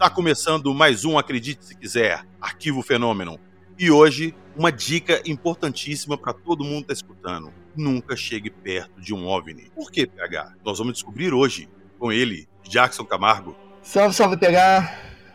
Está começando mais um Acredite Se Quiser, Arquivo Fenômeno. E hoje, uma dica importantíssima para todo mundo que está escutando. Nunca chegue perto de um OVNI. Por que, PH? Nós vamos descobrir hoje, com ele, Jackson Camargo. Salve, salve, PH!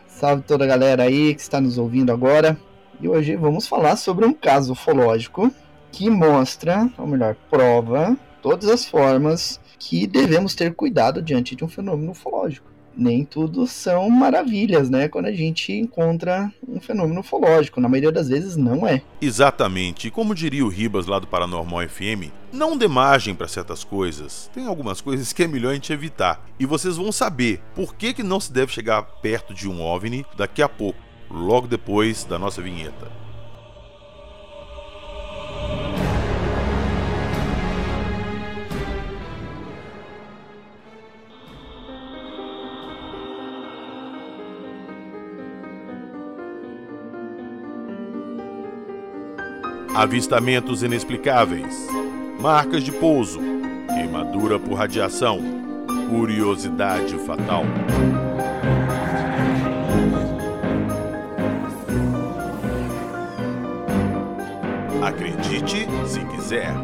Salve toda a galera aí que está nos ouvindo agora. E hoje vamos falar sobre um caso ufológico que mostra, ou melhor, prova todas as formas que devemos ter cuidado diante de um fenômeno ufológico nem tudo são maravilhas, né? Quando a gente encontra um fenômeno ufológico, na maioria das vezes não é. Exatamente. E como diria o Ribas lá do Paranormal FM, não dê margem para certas coisas. Tem algumas coisas que é melhor a gente evitar. E vocês vão saber por que, que não se deve chegar perto de um OVNI daqui a pouco, logo depois da nossa vinheta. Avistamentos inexplicáveis, marcas de pouso, queimadura por radiação, curiosidade fatal. Acredite se quiser.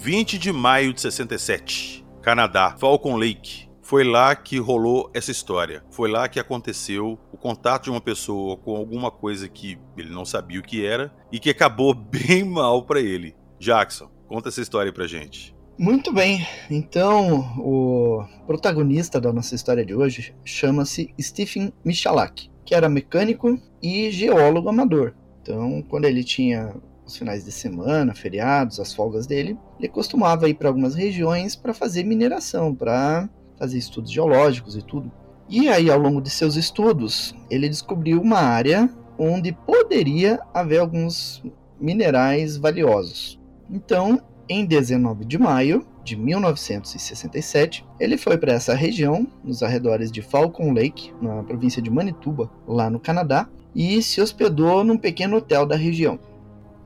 20 de maio de 67, Canadá, Falcon Lake. Foi lá que rolou essa história. Foi lá que aconteceu o contato de uma pessoa com alguma coisa que ele não sabia o que era e que acabou bem mal para ele. Jackson, conta essa história pra gente. Muito bem, então o protagonista da nossa história de hoje chama-se Stephen Michalak, que era mecânico e geólogo amador. Então, quando ele tinha os finais de semana, feriados, as folgas dele, ele costumava ir para algumas regiões para fazer mineração, para fazer estudos geológicos e tudo. E aí, ao longo de seus estudos, ele descobriu uma área onde poderia haver alguns minerais valiosos. Então, em 19 de maio de 1967, ele foi para essa região, nos arredores de Falcon Lake, na província de Manitoba, lá no Canadá, e se hospedou num pequeno hotel da região.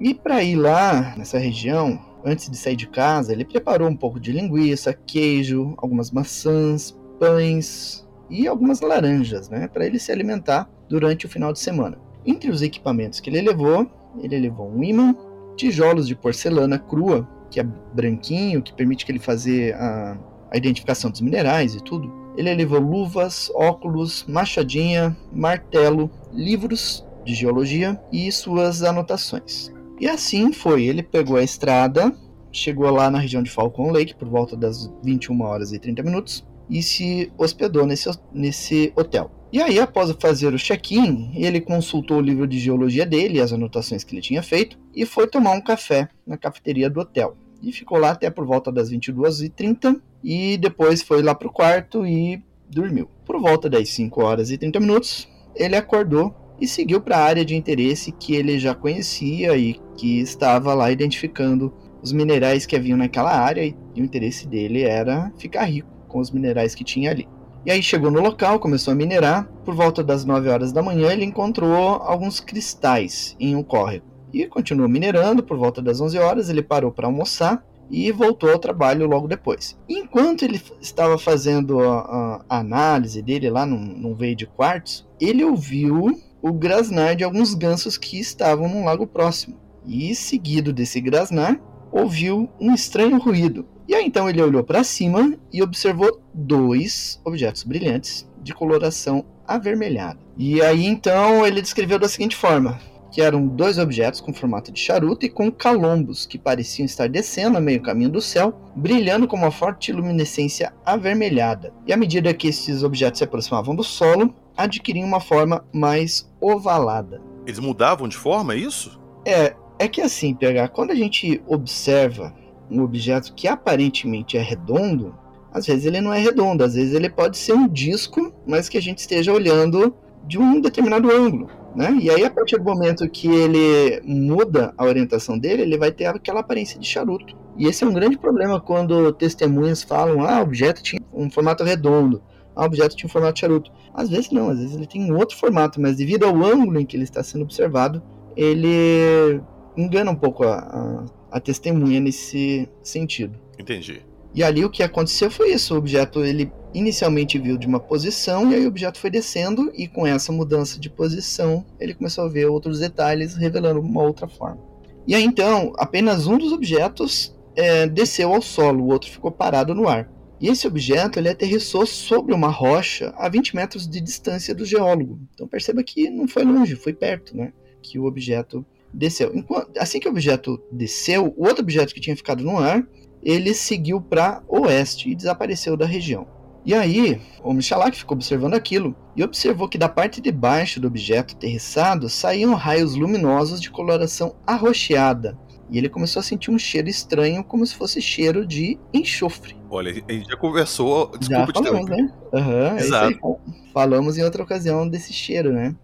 E para ir lá nessa região, antes de sair de casa, ele preparou um pouco de linguiça, queijo, algumas maçãs, pães e algumas laranjas, né, para ele se alimentar durante o final de semana. Entre os equipamentos que ele levou, ele levou um imã, tijolos de porcelana crua, que é branquinho, que permite que ele fazer a, a identificação dos minerais e tudo. Ele levou luvas, óculos, machadinha, martelo, livros de geologia e suas anotações. E assim foi, ele pegou a estrada, chegou lá na região de Falcon Lake por volta das 21 horas e 30 minutos e se hospedou nesse, nesse hotel. E aí, após fazer o check-in, ele consultou o livro de geologia dele, as anotações que ele tinha feito, e foi tomar um café na cafeteria do hotel. E ficou lá até por volta das 22h30 e depois foi lá para o quarto e dormiu. Por volta das 5 horas e 30 minutos, ele acordou e seguiu para a área de interesse que ele já conhecia e que estava lá identificando os minerais que haviam naquela área e o interesse dele era ficar rico com os minerais que tinha ali. E aí chegou no local, começou a minerar. Por volta das 9 horas da manhã, ele encontrou alguns cristais em um córrego. E continuou minerando. Por volta das 11 horas, ele parou para almoçar e voltou ao trabalho logo depois. Enquanto ele estava fazendo a, a análise dele lá num, num veio de quartzo, ele ouviu o grasnar de alguns gansos que estavam num lago próximo. E, seguido desse grasnar, ouviu um estranho ruído. E aí então ele olhou para cima e observou dois objetos brilhantes de coloração avermelhada. E aí então ele descreveu da seguinte forma: que eram dois objetos com formato de charuto e com calombos que pareciam estar descendo a meio caminho do céu, brilhando com uma forte luminescência avermelhada. E à medida que esses objetos se aproximavam do solo, adquiriam uma forma mais ovalada. Eles mudavam de forma, é isso? É, é que assim, PH, quando a gente observa um objeto que aparentemente é redondo, às vezes ele não é redondo, às vezes ele pode ser um disco, mas que a gente esteja olhando de um determinado ângulo. Né? E aí, a partir do momento que ele muda a orientação dele, ele vai ter aquela aparência de charuto. E esse é um grande problema quando testemunhas falam: ah, o objeto tinha um formato redondo, ah, o objeto tinha um formato de charuto. Às vezes não, às vezes ele tem um outro formato, mas devido ao ângulo em que ele está sendo observado, ele engana um pouco a, a, a testemunha nesse sentido. Entendi. E ali o que aconteceu foi isso: o objeto ele inicialmente viu de uma posição e aí o objeto foi descendo e com essa mudança de posição ele começou a ver outros detalhes revelando uma outra forma. E aí então apenas um dos objetos é, desceu ao solo, o outro ficou parado no ar. E esse objeto ele aterrissou sobre uma rocha a 20 metros de distância do geólogo. Então perceba que não foi longe, foi perto, né? Que o objeto desceu. Assim que o objeto desceu, o outro objeto que tinha ficado no ar, ele seguiu para oeste e desapareceu da região. E aí, o Michalak ficou observando aquilo e observou que da parte de baixo do objeto aterrissado saíam raios luminosos de coloração arroxeada. E ele começou a sentir um cheiro estranho, como se fosse cheiro de enxofre. Olha, a gente já conversou. Desculpa já falamos, te né? Uhum, Exato. Falamos em outra ocasião desse cheiro, né?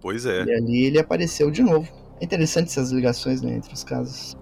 Pois é. E ali ele apareceu de novo. É interessante essas ligações né, entre os casos.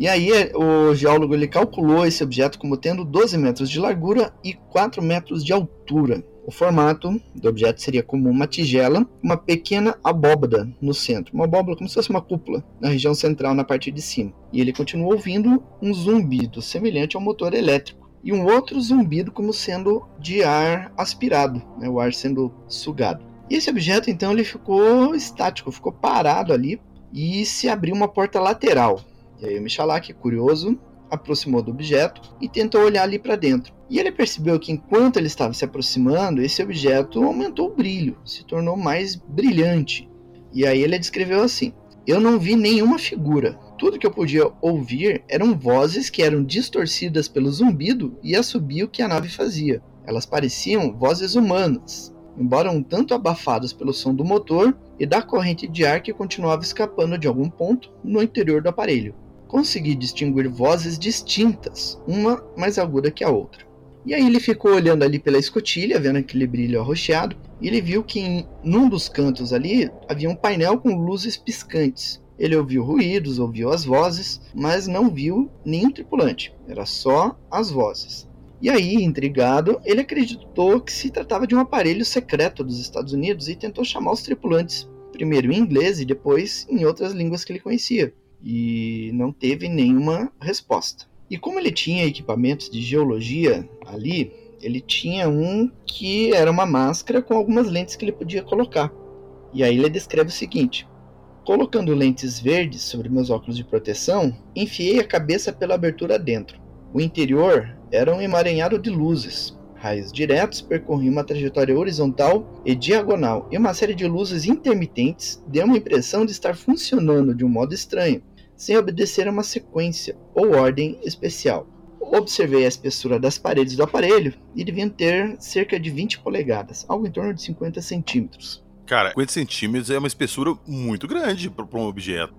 E aí o geólogo ele calculou esse objeto como tendo 12 metros de largura e 4 metros de altura. O formato do objeto seria como uma tigela, uma pequena abóbada no centro, uma abóbada como se fosse uma cúpula na região central na parte de cima. E ele continuou ouvindo um zumbido semelhante ao motor elétrico e um outro zumbido como sendo de ar aspirado, né, o ar sendo sugado. E esse objeto então ele ficou estático, ficou parado ali e se abriu uma porta lateral. E aí o Michalak, curioso, aproximou do objeto e tentou olhar ali para dentro. E ele percebeu que enquanto ele estava se aproximando, esse objeto aumentou o brilho, se tornou mais brilhante. E aí ele descreveu assim: Eu não vi nenhuma figura. Tudo que eu podia ouvir eram vozes que eram distorcidas pelo zumbido e assobio que a nave fazia. Elas pareciam vozes humanas, embora um tanto abafadas pelo som do motor e da corrente de ar que continuava escapando de algum ponto no interior do aparelho consegui distinguir vozes distintas, uma mais aguda que a outra. E aí ele ficou olhando ali pela escotilha, vendo aquele brilho arroxeado, e ele viu que em num dos cantos ali havia um painel com luzes piscantes. Ele ouviu ruídos, ouviu as vozes, mas não viu nenhum tripulante, era só as vozes. E aí, intrigado, ele acreditou que se tratava de um aparelho secreto dos Estados Unidos e tentou chamar os tripulantes, primeiro em inglês e depois em outras línguas que ele conhecia e não teve nenhuma resposta. E como ele tinha equipamentos de geologia ali, ele tinha um que era uma máscara com algumas lentes que ele podia colocar. E aí ele descreve o seguinte: Colocando lentes verdes sobre meus óculos de proteção, enfiei a cabeça pela abertura dentro. O interior era um emaranhado de luzes. Raios diretos percorriam uma trajetória horizontal e diagonal, e uma série de luzes intermitentes deu uma impressão de estar funcionando de um modo estranho, sem obedecer a uma sequência ou ordem especial. Observei a espessura das paredes do aparelho e deviam ter cerca de 20 polegadas, algo em torno de 50 centímetros. Cara, 50 centímetros é uma espessura muito grande para um objeto.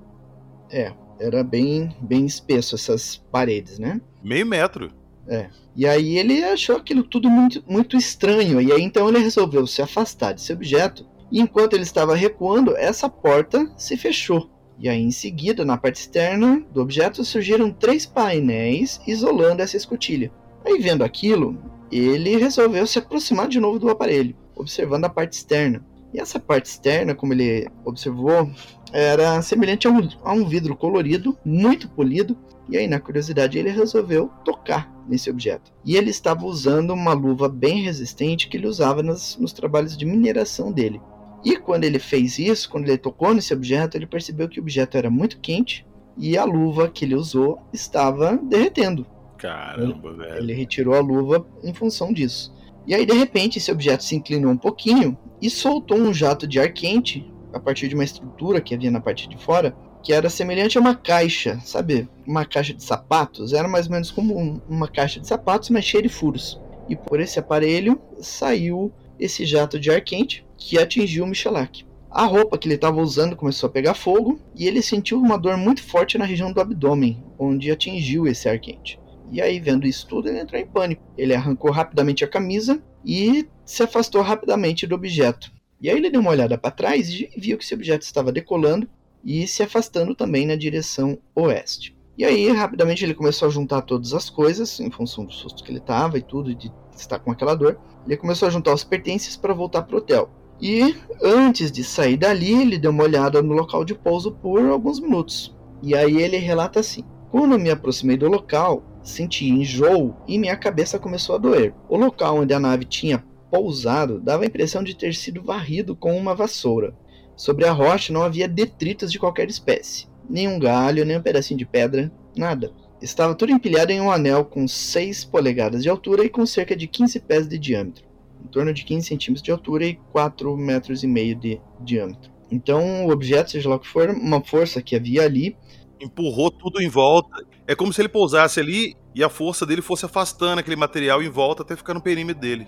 É, era bem, bem espesso essas paredes, né? Meio metro. É. E aí ele achou aquilo tudo muito, muito estranho. E aí então ele resolveu se afastar desse objeto. E enquanto ele estava recuando, essa porta se fechou. E aí, em seguida, na parte externa do objeto surgiram três painéis isolando essa escotilha. Aí, vendo aquilo, ele resolveu se aproximar de novo do aparelho, observando a parte externa. E essa parte externa, como ele observou, era semelhante a um, a um vidro colorido, muito polido. E aí, na curiosidade, ele resolveu tocar nesse objeto. E ele estava usando uma luva bem resistente que ele usava nas, nos trabalhos de mineração dele. E quando ele fez isso, quando ele tocou nesse objeto, ele percebeu que o objeto era muito quente e a luva que ele usou estava derretendo. Caramba, ele, velho. Ele retirou a luva em função disso. E aí, de repente, esse objeto se inclinou um pouquinho e soltou um jato de ar quente a partir de uma estrutura que havia na parte de fora, que era semelhante a uma caixa, sabe? Uma caixa de sapatos. Era mais ou menos como uma caixa de sapatos, mas cheia de furos. E por esse aparelho saiu esse jato de ar quente que atingiu Michalak. A roupa que ele estava usando começou a pegar fogo e ele sentiu uma dor muito forte na região do abdômen, onde atingiu esse ar quente. E aí, vendo isso tudo, ele entrou em pânico. Ele arrancou rapidamente a camisa e se afastou rapidamente do objeto. E aí ele deu uma olhada para trás e viu que esse objeto estava decolando e se afastando também na direção oeste. E aí, rapidamente, ele começou a juntar todas as coisas, em função do susto que ele estava e tudo, de estar com aquela dor. Ele começou a juntar os pertences para voltar para o hotel. E antes de sair dali, ele deu uma olhada no local de pouso por alguns minutos. E aí ele relata assim: Quando me aproximei do local, senti enjoo e minha cabeça começou a doer. O local onde a nave tinha pousado dava a impressão de ter sido varrido com uma vassoura. Sobre a rocha não havia detritos de qualquer espécie, nenhum galho, nem um pedacinho de pedra, nada. Estava tudo empilhado em um anel com 6 polegadas de altura e com cerca de 15 pés de diâmetro, em torno de 15 centímetros de altura e 4 metros e meio de diâmetro. Então, o objeto, seja lá o que for, uma força que havia ali, empurrou tudo em volta. É como se ele pousasse ali e a força dele fosse afastando aquele material em volta até ficar no perímetro dele.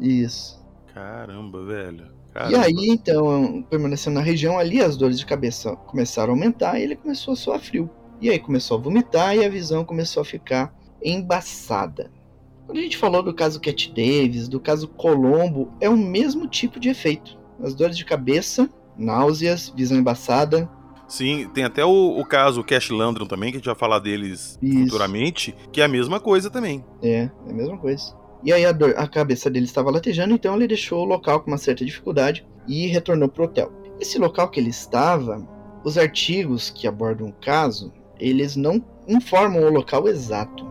Isso. Caramba, velho. Caramba. E aí, então, permanecendo na região ali, as dores de cabeça começaram a aumentar e ele começou a suar frio. E aí começou a vomitar e a visão começou a ficar embaçada. Quando a gente falou do caso Cat Davis, do caso Colombo, é o mesmo tipo de efeito. As dores de cabeça, náuseas, visão embaçada. Sim, tem até o, o caso Cash Landron também, que a gente vai falar deles Isso. futuramente, que é a mesma coisa também. É, é a mesma coisa. E aí a, dor, a cabeça dele estava latejando, então ele deixou o local com uma certa dificuldade e retornou para o hotel. Esse local que ele estava, os artigos que abordam o caso, eles não informam o local exato.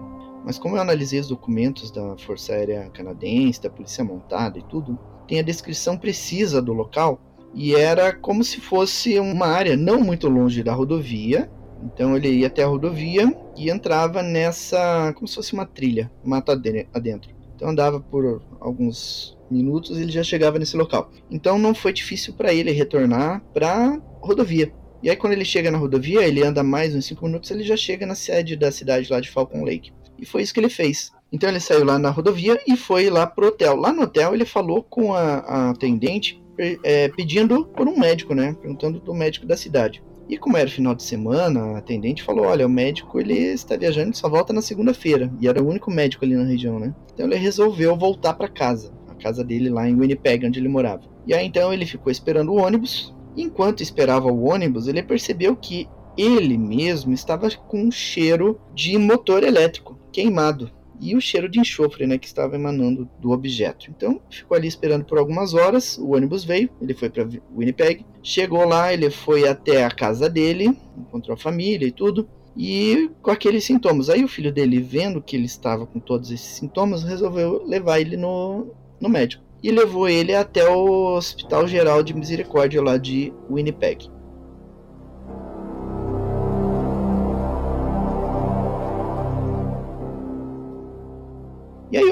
Mas como eu analisei os documentos da Força Aérea Canadense, da Polícia Montada e tudo, tem a descrição precisa do local e era como se fosse uma área não muito longe da rodovia. Então ele ia até a rodovia e entrava nessa, como se fosse uma trilha, mata adentro. Então andava por alguns minutos e ele já chegava nesse local. Então não foi difícil para ele retornar para rodovia. E aí quando ele chega na rodovia, ele anda mais uns 5 minutos, ele já chega na sede da cidade lá de Falcon Lake. E foi isso que ele fez. Então ele saiu lá na rodovia e foi lá pro hotel. Lá no hotel ele falou com a, a atendente é, pedindo por um médico, né? Perguntando do médico da cidade. E como era final de semana, a atendente falou: Olha, o médico ele está viajando só volta na segunda-feira. E era o único médico ali na região, né? Então ele resolveu voltar para casa, a casa dele lá em Winnipeg, onde ele morava. E aí então ele ficou esperando o ônibus. enquanto esperava o ônibus, ele percebeu que ele mesmo estava com um cheiro de motor elétrico queimado e o cheiro de enxofre né, que estava emanando do objeto. Então ficou ali esperando por algumas horas. O ônibus veio, ele foi para Winnipeg, chegou lá, ele foi até a casa dele, encontrou a família e tudo. E com aqueles sintomas. Aí o filho dele, vendo que ele estava com todos esses sintomas, resolveu levar ele no, no médico. E levou ele até o Hospital Geral de Misericórdia lá de Winnipeg.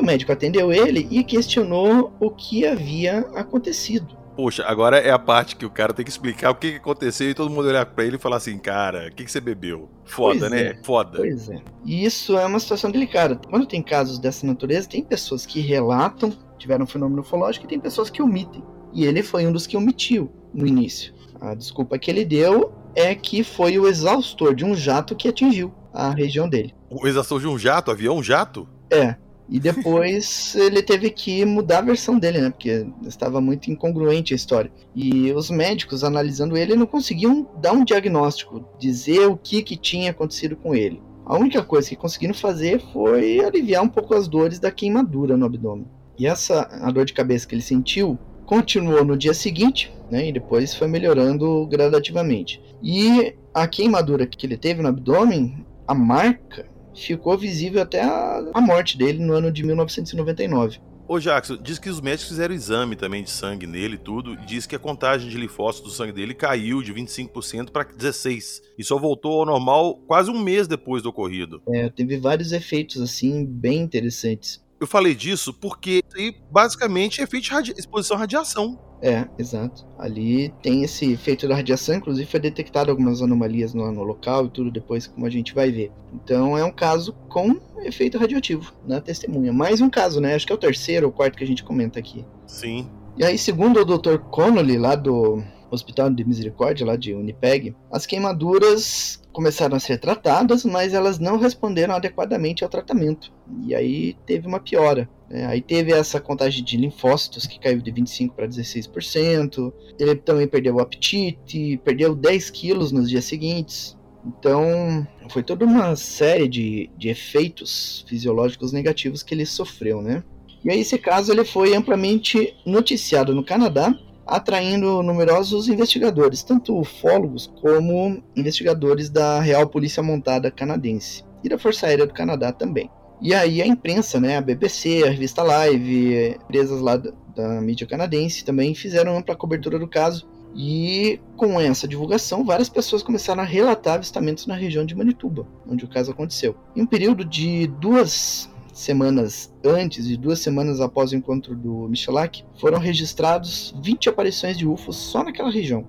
O médico atendeu ele e questionou o que havia acontecido. Poxa, agora é a parte que o cara tem que explicar o que aconteceu e todo mundo olhar pra ele e falar assim, cara, o que, que você bebeu? Foda, pois né? É, Foda. Pois é. E isso é uma situação delicada. Quando tem casos dessa natureza, tem pessoas que relatam, tiveram um fenômeno ufológico, e tem pessoas que omitem. E ele foi um dos que omitiu no início. A desculpa que ele deu é que foi o exaustor de um jato que atingiu a região dele. O exaustor de um jato? Avião jato? É. E depois ele teve que mudar a versão dele, né? Porque estava muito incongruente a história. E os médicos, analisando ele, não conseguiam dar um diagnóstico, dizer o que, que tinha acontecido com ele. A única coisa que conseguiram fazer foi aliviar um pouco as dores da queimadura no abdômen. E essa a dor de cabeça que ele sentiu continuou no dia seguinte, né? E depois foi melhorando gradativamente. E a queimadura que ele teve no abdômen, a marca ficou visível até a, a morte dele no ano de 1999. Ô Jackson, diz que os médicos fizeram exame também de sangue nele e tudo, e diz que a contagem de linfócitos do sangue dele caiu de 25% para 16%, e só voltou ao normal quase um mês depois do ocorrido. É, teve vários efeitos assim bem interessantes. Eu falei disso porque aí basicamente é efeito de radi exposição à radiação. É, exato. Ali tem esse efeito da radiação, inclusive foi detectado algumas anomalias no, no, local e tudo depois, como a gente vai ver. Então é um caso com efeito radioativo na testemunha. Mais um caso, né? Acho que é o terceiro ou quarto que a gente comenta aqui. Sim. E aí, segundo o Dr. Connolly, lá do Hospital de Misericórdia, lá de Unipeg, as queimaduras começaram a ser tratadas, mas elas não responderam adequadamente ao tratamento. E aí teve uma piora. Né? Aí teve essa contagem de linfócitos que caiu de 25% para 16%. Ele também perdeu o apetite, perdeu 10 quilos nos dias seguintes. Então, foi toda uma série de, de efeitos fisiológicos negativos que ele sofreu, né? E aí, esse caso ele foi amplamente noticiado no Canadá, atraindo numerosos investigadores, tanto ufólogos como investigadores da Real Polícia Montada Canadense e da Força Aérea do Canadá também. E aí a imprensa, né, a BBC, a revista Live, empresas lá da, da mídia canadense também fizeram ampla cobertura do caso e com essa divulgação, várias pessoas começaram a relatar avistamentos na região de Manituba, onde o caso aconteceu. Em um período de duas semanas antes e duas semanas após o encontro do Michalak, foram registrados 20 aparições de UFOs só naquela região.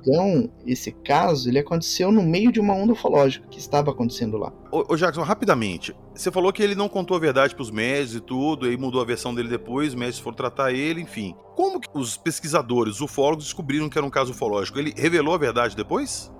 Então, esse caso ele aconteceu no meio de uma onda ufológica que estava acontecendo lá. Ô, ô Jackson, rapidamente, você falou que ele não contou a verdade para os médicos e tudo, aí mudou a versão dele depois, os médicos foram tratar ele, enfim. Como que os pesquisadores, os ufólogos, descobriram que era um caso ufológico? Ele revelou a verdade depois?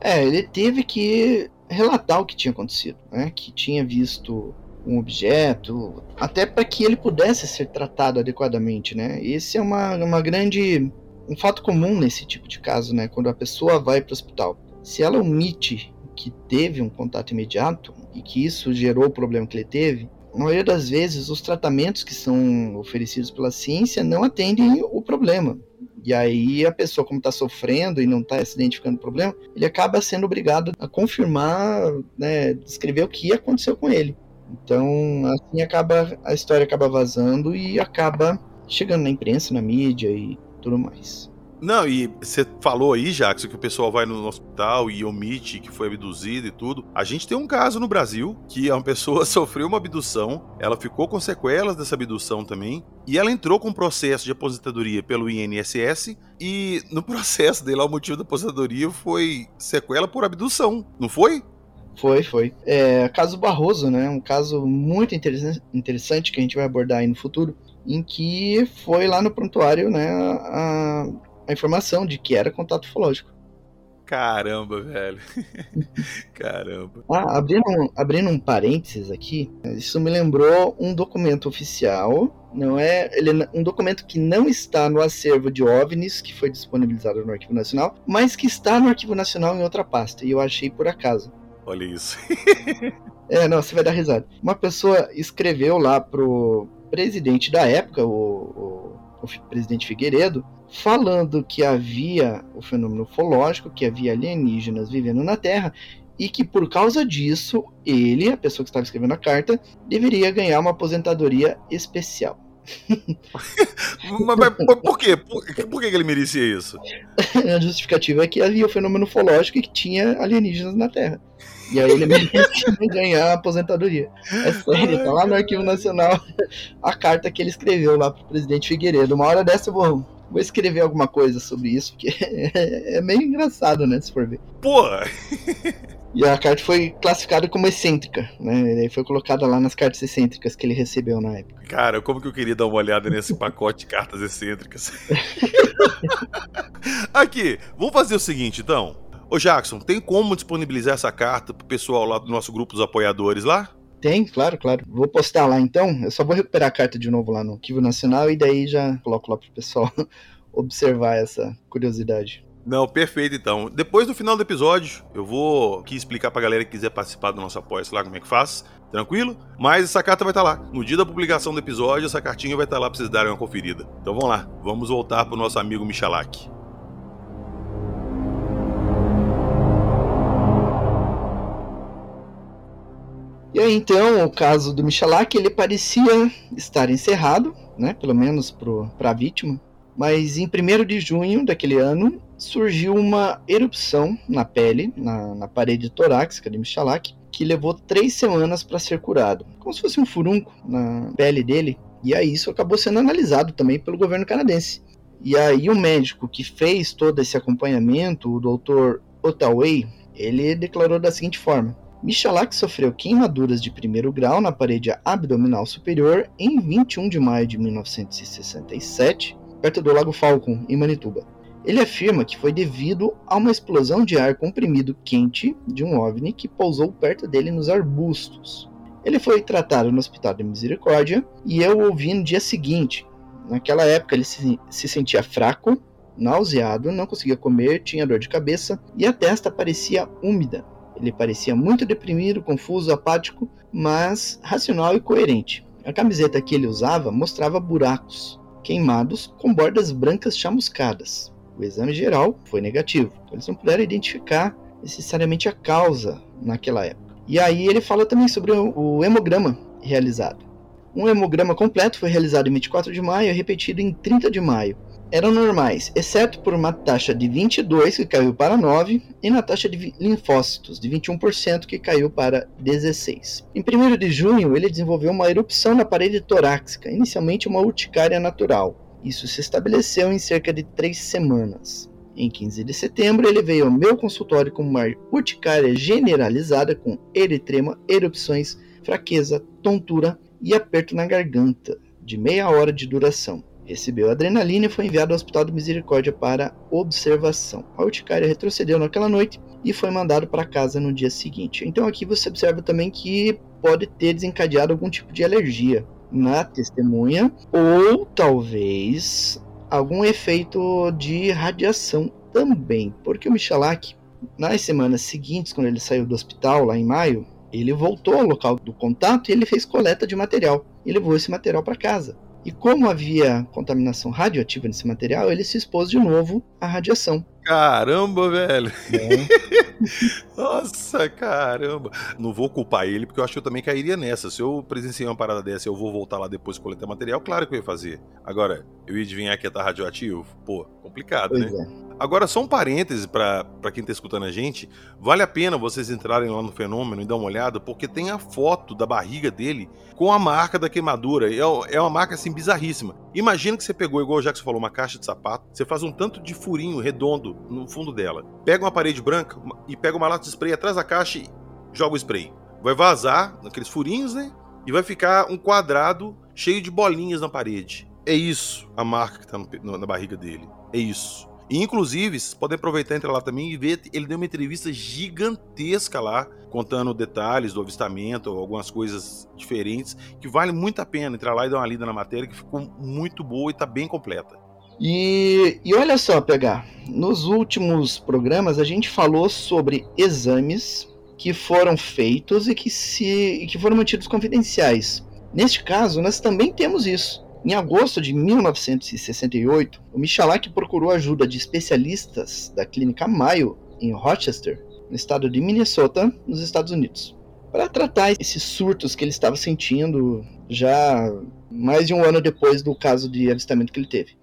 É, ele teve que relatar o que tinha acontecido, né? Que tinha visto um objeto, até para que ele pudesse ser tratado adequadamente, né? Esse é uma, uma grande um fato comum nesse tipo de caso, né? Quando a pessoa vai para o hospital, se ela omite que teve um contato imediato e que isso gerou o problema que ele teve, na maioria das vezes os tratamentos que são oferecidos pela ciência não atendem o problema. E aí a pessoa, como está sofrendo e não está se identificando o problema, ele acaba sendo obrigado a confirmar, né, descrever o que aconteceu com ele. Então, assim acaba a história acaba vazando e acaba chegando na imprensa, na mídia e tudo mais. Não, e você falou aí, Jackson, que o pessoal vai no hospital e omite que foi abduzido e tudo. A gente tem um caso no Brasil que uma pessoa sofreu uma abdução, ela ficou com sequelas dessa abdução também, e ela entrou com um processo de aposentadoria pelo INSS, e no processo dele, o motivo da aposentadoria foi sequela por abdução, não foi? Foi, foi. É, caso Barroso, né? Um caso muito interessante que a gente vai abordar aí no futuro, em que foi lá no prontuário, né, a, a informação de que era contato ufológico. Caramba, velho. Caramba. Ah, abrindo, um, abrindo um parênteses aqui, isso me lembrou um documento oficial, não é? Ele é um documento que não está no acervo de OVNIs, que foi disponibilizado no Arquivo Nacional, mas que está no Arquivo Nacional em outra pasta, e eu achei por acaso. Olha isso. é, não, você vai dar risada. Uma pessoa escreveu lá pro presidente da época, o, o, o presidente Figueiredo, falando que havia o fenômeno ufológico, que havia alienígenas vivendo na Terra e que por causa disso ele, a pessoa que estava escrevendo a carta, deveria ganhar uma aposentadoria especial. mas, mas, por quê? Por, por, que ele merecia isso? a justificativa é que havia o fenômeno ufológico e que tinha alienígenas na Terra. E aí ele merecia ganhar a aposentadoria. É sério, tá lá no Arquivo Nacional a carta que ele escreveu lá pro presidente Figueiredo. Uma hora dessa eu vou Vou escrever alguma coisa sobre isso, porque é, meio engraçado, né? Se for ver. Porra! E a carta foi classificada como excêntrica, né? E foi colocada lá nas cartas excêntricas que ele recebeu na época. Cara, como que eu queria dar uma olhada nesse pacote de cartas excêntricas? Aqui, vamos fazer o seguinte então. Ô Jackson, tem como disponibilizar essa carta pro pessoal lá do nosso grupo dos apoiadores lá? Tem, claro, claro. Vou postar lá então. Eu só vou recuperar a carta de novo lá no Arquivo Nacional e daí já coloco lá pro pessoal observar essa curiosidade. Não, perfeito então. Depois do final do episódio, eu vou aqui explicar pra galera que quiser participar do nosso apoio lá como é que faz. Tranquilo? Mas essa carta vai estar tá lá. No dia da publicação do episódio, essa cartinha vai estar tá lá pra vocês darem uma conferida. Então vamos lá, vamos voltar pro nosso amigo Michalak. Então, o caso do Michalak, ele parecia estar encerrado, né, pelo menos para a vítima, mas em 1 de junho daquele ano surgiu uma erupção na pele, na, na parede torácica de Michalak, que levou três semanas para ser curado, como se fosse um furúnculo na pele dele. E aí isso acabou sendo analisado também pelo governo canadense. E aí o médico que fez todo esse acompanhamento, o Dr. Otaway, ele declarou da seguinte forma: Michalak sofreu queimaduras de primeiro grau na parede abdominal superior em 21 de maio de 1967, perto do Lago Falcon, em Manituba. Ele afirma que foi devido a uma explosão de ar comprimido quente de um OVNI que pousou perto dele nos arbustos. Ele foi tratado no Hospital de Misericórdia e eu ouvi no dia seguinte. Naquela época ele se, se sentia fraco, nauseado, não conseguia comer, tinha dor de cabeça e a testa parecia úmida. Ele parecia muito deprimido, confuso, apático, mas racional e coerente. A camiseta que ele usava mostrava buracos queimados com bordas brancas chamuscadas. O exame geral foi negativo. Eles não puderam identificar necessariamente a causa naquela época. E aí ele fala também sobre o hemograma realizado. Um hemograma completo foi realizado em 24 de maio e repetido em 30 de maio eram normais, exceto por uma taxa de 22 que caiu para 9 e na taxa de linfócitos de 21% que caiu para 16. Em 1 de junho, ele desenvolveu uma erupção na parede torácica, inicialmente uma urticária natural. Isso se estabeleceu em cerca de 3 semanas. Em 15 de setembro, ele veio ao meu consultório com uma urticária generalizada com eritrema, erupções, fraqueza, tontura e aperto na garganta, de meia hora de duração. Recebeu adrenalina e foi enviado ao Hospital de Misericórdia para observação. A urticária retrocedeu naquela noite e foi mandado para casa no dia seguinte. Então aqui você observa também que pode ter desencadeado algum tipo de alergia na testemunha ou talvez algum efeito de radiação também, porque o Michalak nas semanas seguintes, quando ele saiu do hospital lá em maio, ele voltou ao local do contato e ele fez coleta de material e levou esse material para casa. E como havia contaminação radioativa nesse material, ele se expôs de novo à radiação. Caramba, velho! É. Nossa, caramba! Não vou culpar ele, porque eu acho que eu também cairia nessa. Se eu presenciei uma parada dessa e eu vou voltar lá depois coletar material, claro que eu ia fazer. Agora, eu ia adivinhar que ia estar radioativo? Pô, complicado, pois né? É. Agora, só um parêntese para quem está escutando a gente: vale a pena vocês entrarem lá no fenômeno e dar uma olhada, porque tem a foto da barriga dele com a marca da queimadura. É, é uma marca assim bizarríssima. Imagina que você pegou, igual o Jackson falou, uma caixa de sapato, você faz um tanto de furinho redondo no fundo dela, pega uma parede branca e pega uma lata de spray atrás da caixa e joga o spray. Vai vazar naqueles furinhos, né? E vai ficar um quadrado cheio de bolinhas na parede. É isso a marca que está na barriga dele. É isso. E, inclusive, vocês podem aproveitar entrar lá também e ver, ele deu uma entrevista gigantesca lá, contando detalhes do avistamento, algumas coisas diferentes, que vale muito a pena entrar lá e dar uma lida na matéria, que ficou muito boa e está bem completa. E, e olha só, pegar, nos últimos programas a gente falou sobre exames que foram feitos e que, se, que foram mantidos confidenciais. Neste caso, nós também temos isso. Em agosto de 1968, o Michalak procurou ajuda de especialistas da clínica Mayo, em Rochester, no estado de Minnesota, nos Estados Unidos, para tratar esses surtos que ele estava sentindo já mais de um ano depois do caso de avistamento que ele teve.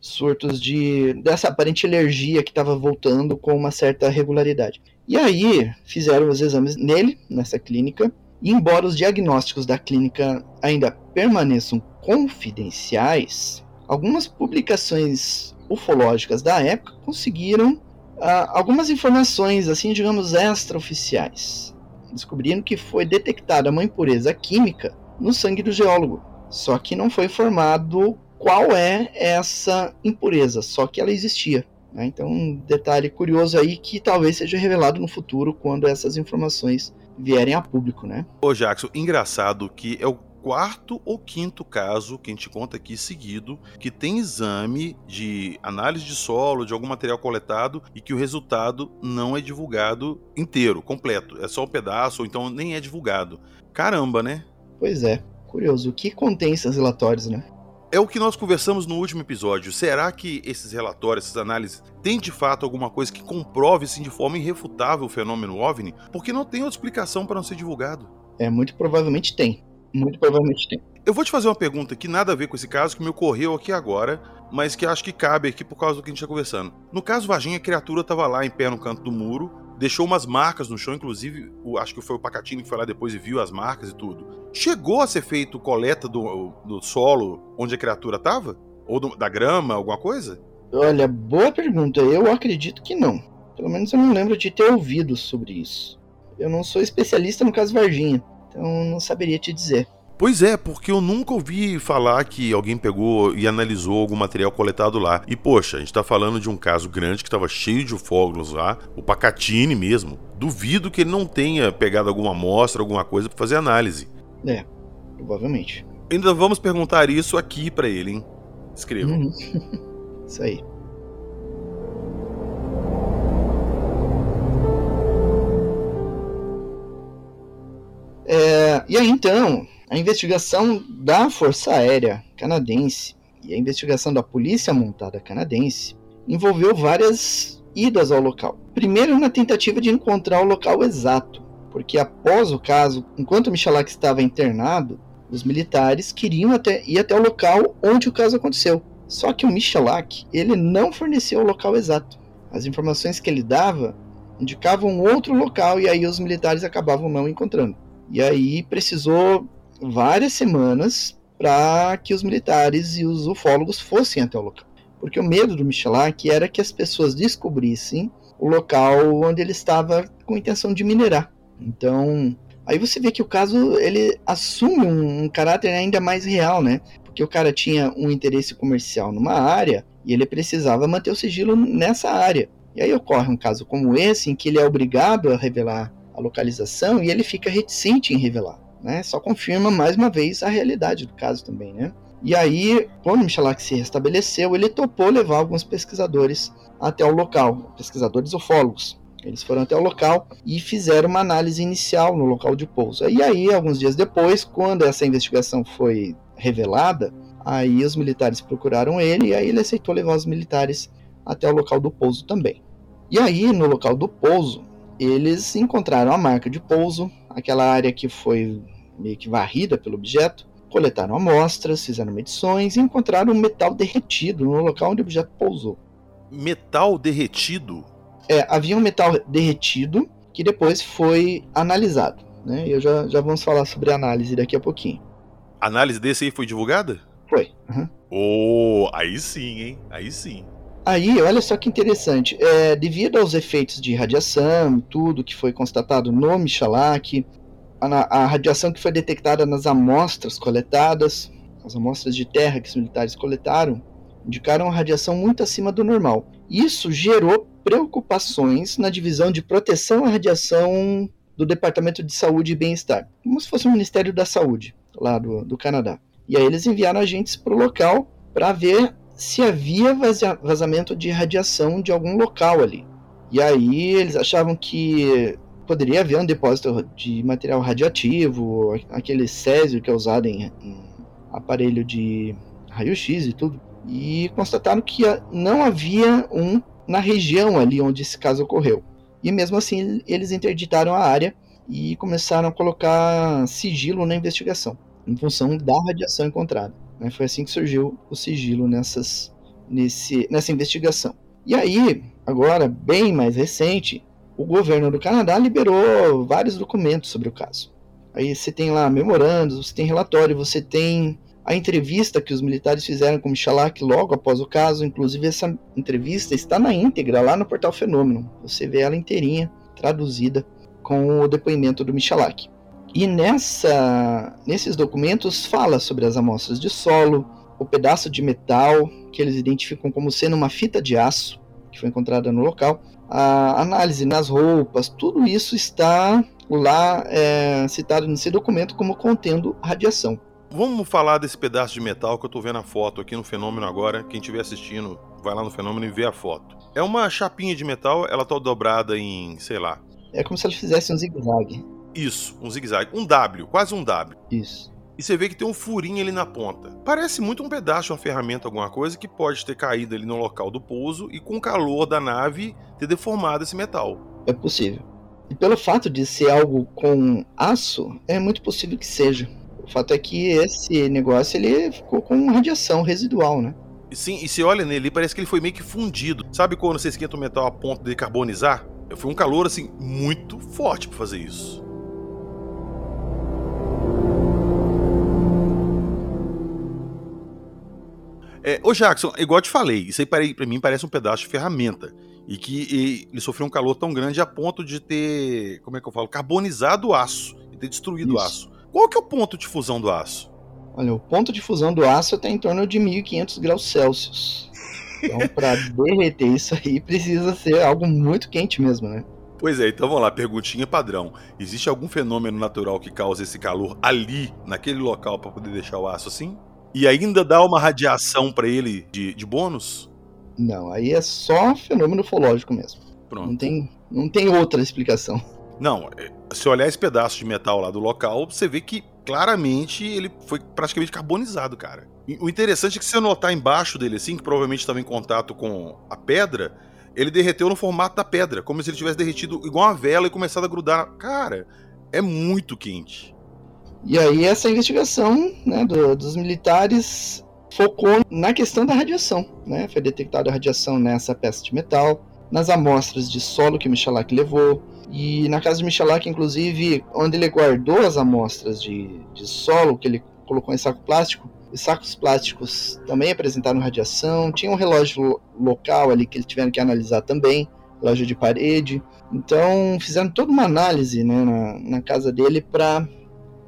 Surtos de dessa aparente alergia que estava voltando com uma certa regularidade. E aí fizeram os exames nele, nessa clínica, e embora os diagnósticos da clínica ainda permaneçam confidenciais, algumas publicações ufológicas da época conseguiram ah, algumas informações, assim, digamos, extraoficiais, descobrindo que foi detectada uma impureza química no sangue do geólogo. Só que não foi informado qual é essa impureza, só que ela existia. Né? Então, um detalhe curioso aí que talvez seja revelado no futuro quando essas informações vierem a público, né? Ô Jackson, engraçado que é o quarto ou quinto caso que a gente conta aqui seguido que tem exame de análise de solo, de algum material coletado e que o resultado não é divulgado inteiro, completo. É só um pedaço ou então nem é divulgado. Caramba, né? Pois é. Curioso. O que contém esses relatórios, né? É o que nós conversamos no último episódio. Será que esses relatórios, essas análises, têm de fato alguma coisa que comprove sim, de forma irrefutável o fenômeno OVNI? Porque não tem outra explicação para não ser divulgado. É, muito provavelmente tem. Muito provavelmente tem. Eu vou te fazer uma pergunta que nada a ver com esse caso, que me ocorreu aqui agora, mas que acho que cabe aqui por causa do que a gente está conversando. No caso Varginha, a criatura estava lá em pé no canto do muro, deixou umas marcas no chão, inclusive, o, acho que foi o Pacatini que foi lá depois e viu as marcas e tudo. Chegou a ser feito coleta do, do solo onde a criatura estava? Ou do, da grama, alguma coisa? Olha, boa pergunta. Eu acredito que não. Pelo menos eu não lembro de ter ouvido sobre isso. Eu não sou especialista no caso Varginha, então não saberia te dizer. Pois é, porque eu nunca ouvi falar que alguém pegou e analisou algum material coletado lá. E poxa, a gente tá falando de um caso grande que tava cheio de ufólogos lá, o Pacatini mesmo. Duvido que ele não tenha pegado alguma amostra, alguma coisa para fazer análise. É, provavelmente. Ainda vamos perguntar isso aqui para ele, hein? Escreva. Uhum. isso aí. É, e aí então, a investigação da Força Aérea Canadense e a investigação da Polícia Montada Canadense envolveu várias idas ao local. Primeiro, na tentativa de encontrar o local exato, porque após o caso, enquanto Michalak estava internado, os militares queriam até, ir até o local onde o caso aconteceu. Só que o Michalak, ele não forneceu o local exato. As informações que ele dava indicavam outro local e aí os militares acabavam não encontrando. E aí precisou várias semanas para que os militares e os ufólogos fossem até o local. Porque o medo do Michelak era que as pessoas descobrissem o local onde ele estava com intenção de minerar. Então, aí você vê que o caso ele assume um, um caráter ainda mais real, né? Porque o cara tinha um interesse comercial numa área e ele precisava manter o sigilo nessa área. E aí ocorre um caso como esse em que ele é obrigado a revelar a localização e ele fica reticente em revelar né? Só confirma mais uma vez a realidade do caso também, né? E aí, quando Michalak se restabeleceu, ele topou levar alguns pesquisadores até o local, pesquisadores ufólogos. Eles foram até o local e fizeram uma análise inicial no local de pouso. E aí, alguns dias depois, quando essa investigação foi revelada, aí os militares procuraram ele e aí ele aceitou levar os militares até o local do pouso também. E aí, no local do pouso, eles encontraram a marca de pouso, aquela área que foi meio que varrida pelo objeto, coletaram amostras, fizeram medições e encontraram um metal derretido no local onde o objeto pousou. Metal derretido? É, havia um metal derretido que depois foi analisado. Né? E eu já, já vamos falar sobre a análise daqui a pouquinho. A análise desse aí foi divulgada? Foi. Uhum. Oh, aí sim, hein? Aí sim. Aí, olha só que interessante. É, devido aos efeitos de radiação, tudo que foi constatado no Michalak, a, a, radiação que foi detectada nas amostras coletadas, as amostras de terra que os militares coletaram, indicaram uma radiação muito acima do normal. Isso gerou preocupações na divisão de proteção à radiação do Departamento de Saúde e Bem-Estar, como se fosse o Ministério da Saúde lá do, do Canadá. E aí eles enviaram agentes para o local para ver se havia vazamento de radiação de algum local ali. E aí eles achavam que poderia haver um depósito de material radioativo, aquele césio que é usado em, em aparelho de raio-x e tudo. E constataram que não havia um na região ali onde esse caso ocorreu. E mesmo assim eles interditaram a área e começaram a colocar sigilo na investigação, em função da radiação encontrada. Né? Foi assim que surgiu o sigilo nessas, nesse, nessa investigação. E aí, agora, bem mais recente, o governo do Canadá liberou vários documentos sobre o caso. Aí você tem lá memorandos, você tem relatório, você tem a entrevista que os militares fizeram com Michalak logo após o caso. Inclusive, essa entrevista está na íntegra lá no portal Fenômeno. Você vê ela inteirinha, traduzida, com o depoimento do Michalak. E nessa, nesses documentos fala sobre as amostras de solo, o pedaço de metal que eles identificam como sendo uma fita de aço que foi encontrada no local, a análise nas roupas, tudo isso está lá é, citado nesse documento como contendo radiação. Vamos falar desse pedaço de metal que eu estou vendo a foto aqui no fenômeno agora. Quem estiver assistindo, vai lá no fenômeno e vê a foto. É uma chapinha de metal, ela está dobrada em, sei lá. É como se ela fizesse um zigue-zague. Isso, um zigue-zague. Um W, quase um W. Isso. E você vê que tem um furinho ali na ponta. Parece muito um pedaço uma ferramenta, alguma coisa, que pode ter caído ali no local do pouso e com o calor da nave ter deformado esse metal. É possível. E pelo fato de ser algo com aço, é muito possível que seja. O fato é que esse negócio ele ficou com radiação residual, né? Sim, e se olha nele, parece que ele foi meio que fundido. Sabe quando você esquenta o metal a ponto de carbonizar? Foi um calor assim muito forte para fazer isso. É, ô Jackson, igual eu te falei, isso aí para mim parece um pedaço de ferramenta. E que e, ele sofreu um calor tão grande a ponto de ter, como é que eu falo, carbonizado o aço e ter destruído isso. o aço. Qual que é o ponto de fusão do aço? Olha, o ponto de fusão do aço está em torno de 1500 graus Celsius. Então, para derreter isso aí, precisa ser algo muito quente mesmo, né? Pois é, então vamos lá, perguntinha padrão. Existe algum fenômeno natural que causa esse calor ali, naquele local, para poder deixar o aço assim? E ainda dá uma radiação para ele de, de bônus? Não, aí é só fenômeno ufológico mesmo. Pronto. Não tem, não tem outra explicação. Não, é, se olhar esse pedaço de metal lá do local, você vê que claramente ele foi praticamente carbonizado, cara. O interessante é que se você notar embaixo dele, assim, que provavelmente estava em contato com a pedra, ele derreteu no formato da pedra, como se ele tivesse derretido igual uma vela e começado a grudar. Cara, é muito quente. E aí essa investigação né, do, dos militares focou na questão da radiação. Né? Foi detectada radiação nessa peça de metal, nas amostras de solo que Michalak levou, e na casa de Michalak, inclusive, onde ele guardou as amostras de, de solo que ele colocou em saco plástico, os sacos plásticos também apresentaram radiação. Tinha um relógio local ali que eles tiveram que analisar também, relógio de parede. Então fizeram toda uma análise né, na, na casa dele para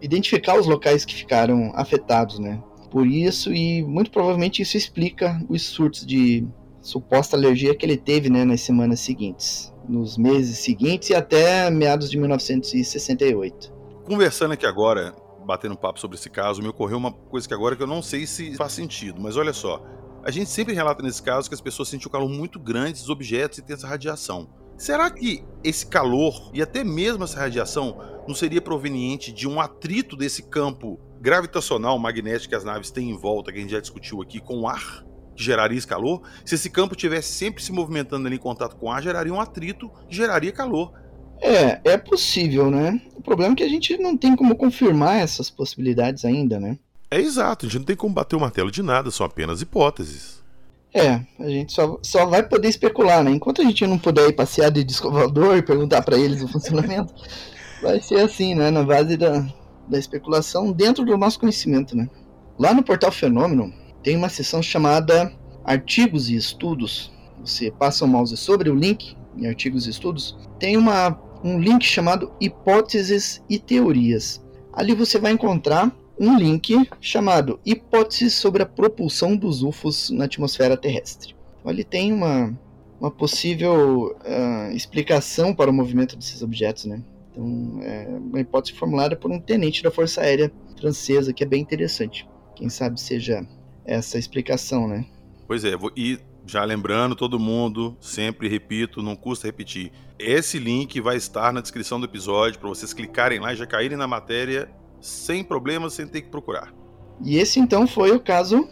identificar os locais que ficaram afetados, né? Por isso, e muito provavelmente isso explica os surtos de suposta alergia que ele teve né, nas semanas seguintes, nos meses seguintes e até meados de 1968. Conversando aqui agora, batendo papo sobre esse caso, me ocorreu uma coisa que agora que eu não sei se faz sentido, mas olha só. A gente sempre relata nesse caso que as pessoas sentem um calor muito grande dos objetos e tem essa radiação. Será que esse calor e até mesmo essa radiação não seria proveniente de um atrito desse campo gravitacional magnético que as naves têm em volta, que a gente já discutiu aqui, com o ar? Que geraria esse calor? Se esse campo tivesse sempre se movimentando ali em contato com o ar, geraria um atrito geraria calor. É, é possível, né? O problema é que a gente não tem como confirmar essas possibilidades ainda, né? É exato, a gente não tem como bater o martelo de nada, são apenas hipóteses. É, a gente só, só vai poder especular, né? Enquanto a gente não puder ir passear de descovador e perguntar para eles o funcionamento, vai ser assim, né? Na base da, da especulação dentro do nosso conhecimento, né? Lá no portal Fenômeno tem uma seção chamada Artigos e Estudos. Você passa o mouse sobre o link em Artigos e Estudos, tem uma um link chamado Hipóteses e Teorias. Ali você vai encontrar um link chamado Hipóteses sobre a propulsão dos UFOs na atmosfera terrestre. Então, ali tem uma, uma possível uh, explicação para o movimento desses objetos, né? Então, é uma hipótese formulada por um tenente da Força Aérea Francesa, que é bem interessante. Quem sabe seja essa explicação, né? Pois é, e já lembrando todo mundo, sempre repito, não custa repetir. Esse link vai estar na descrição do episódio para vocês clicarem lá e já caírem na matéria sem problemas, sem ter que procurar. E esse então foi o caso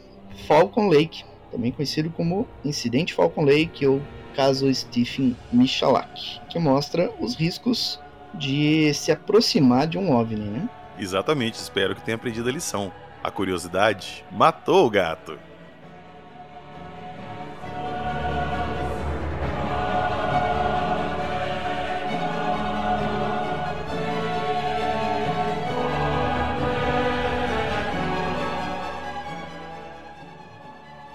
Falcon Lake, também conhecido como Incidente Falcon Lake ou caso Stephen Michalak, que mostra os riscos de se aproximar de um OVNI, né? Exatamente, espero que tenha aprendido a lição. A curiosidade matou o gato.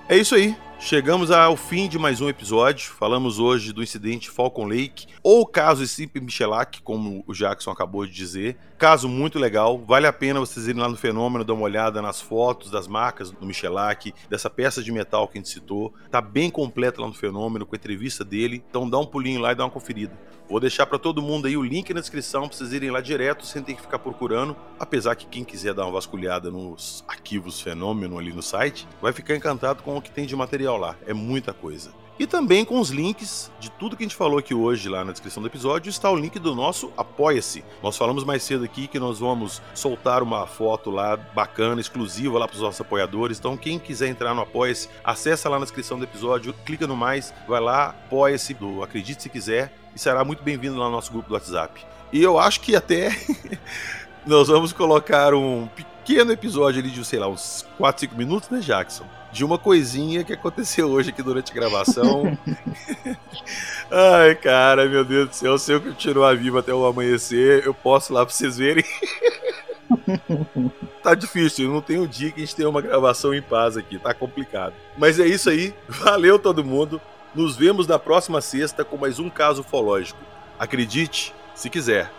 É isso aí. Chegamos ao fim de mais um episódio. Falamos hoje do incidente Falcon Lake, ou caso Steve Michelak, como o Jackson acabou de dizer. Caso muito legal, vale a pena vocês irem lá no Fenômeno, dar uma olhada nas fotos das marcas do Michelak, dessa peça de metal que a gente citou. Tá bem completa lá no Fenômeno, com a entrevista dele. Então dá um pulinho lá e dá uma conferida. Vou deixar para todo mundo aí o link na descrição para vocês irem lá direto sem ter que ficar procurando. Apesar que quem quiser dar uma vasculhada nos arquivos Fenômeno ali no site, vai ficar encantado com o que tem de material lá. É muita coisa. E também com os links de tudo que a gente falou aqui hoje lá na descrição do episódio está o link do nosso Apoia-se. Nós falamos mais cedo aqui que nós vamos soltar uma foto lá bacana, exclusiva lá para os nossos apoiadores. Então quem quiser entrar no Apoia-se, acessa lá na descrição do episódio, clica no mais, vai lá, apoia-se do Acredite Se Quiser e será muito bem-vindo lá no nosso grupo do WhatsApp. E eu acho que até nós vamos colocar um pequeno episódio ali de, sei lá, uns 4, 5 minutos, né, Jackson? De uma coisinha que aconteceu hoje aqui durante a gravação. Ai, cara, meu Deus do céu, se eu continuar vivo até o amanhecer, eu posso lá pra vocês verem. tá difícil, não tem um dia que a gente tenha uma gravação em paz aqui, tá complicado. Mas é isso aí, valeu todo mundo. Nos vemos na próxima sexta com mais um caso ufológico. Acredite, se quiser.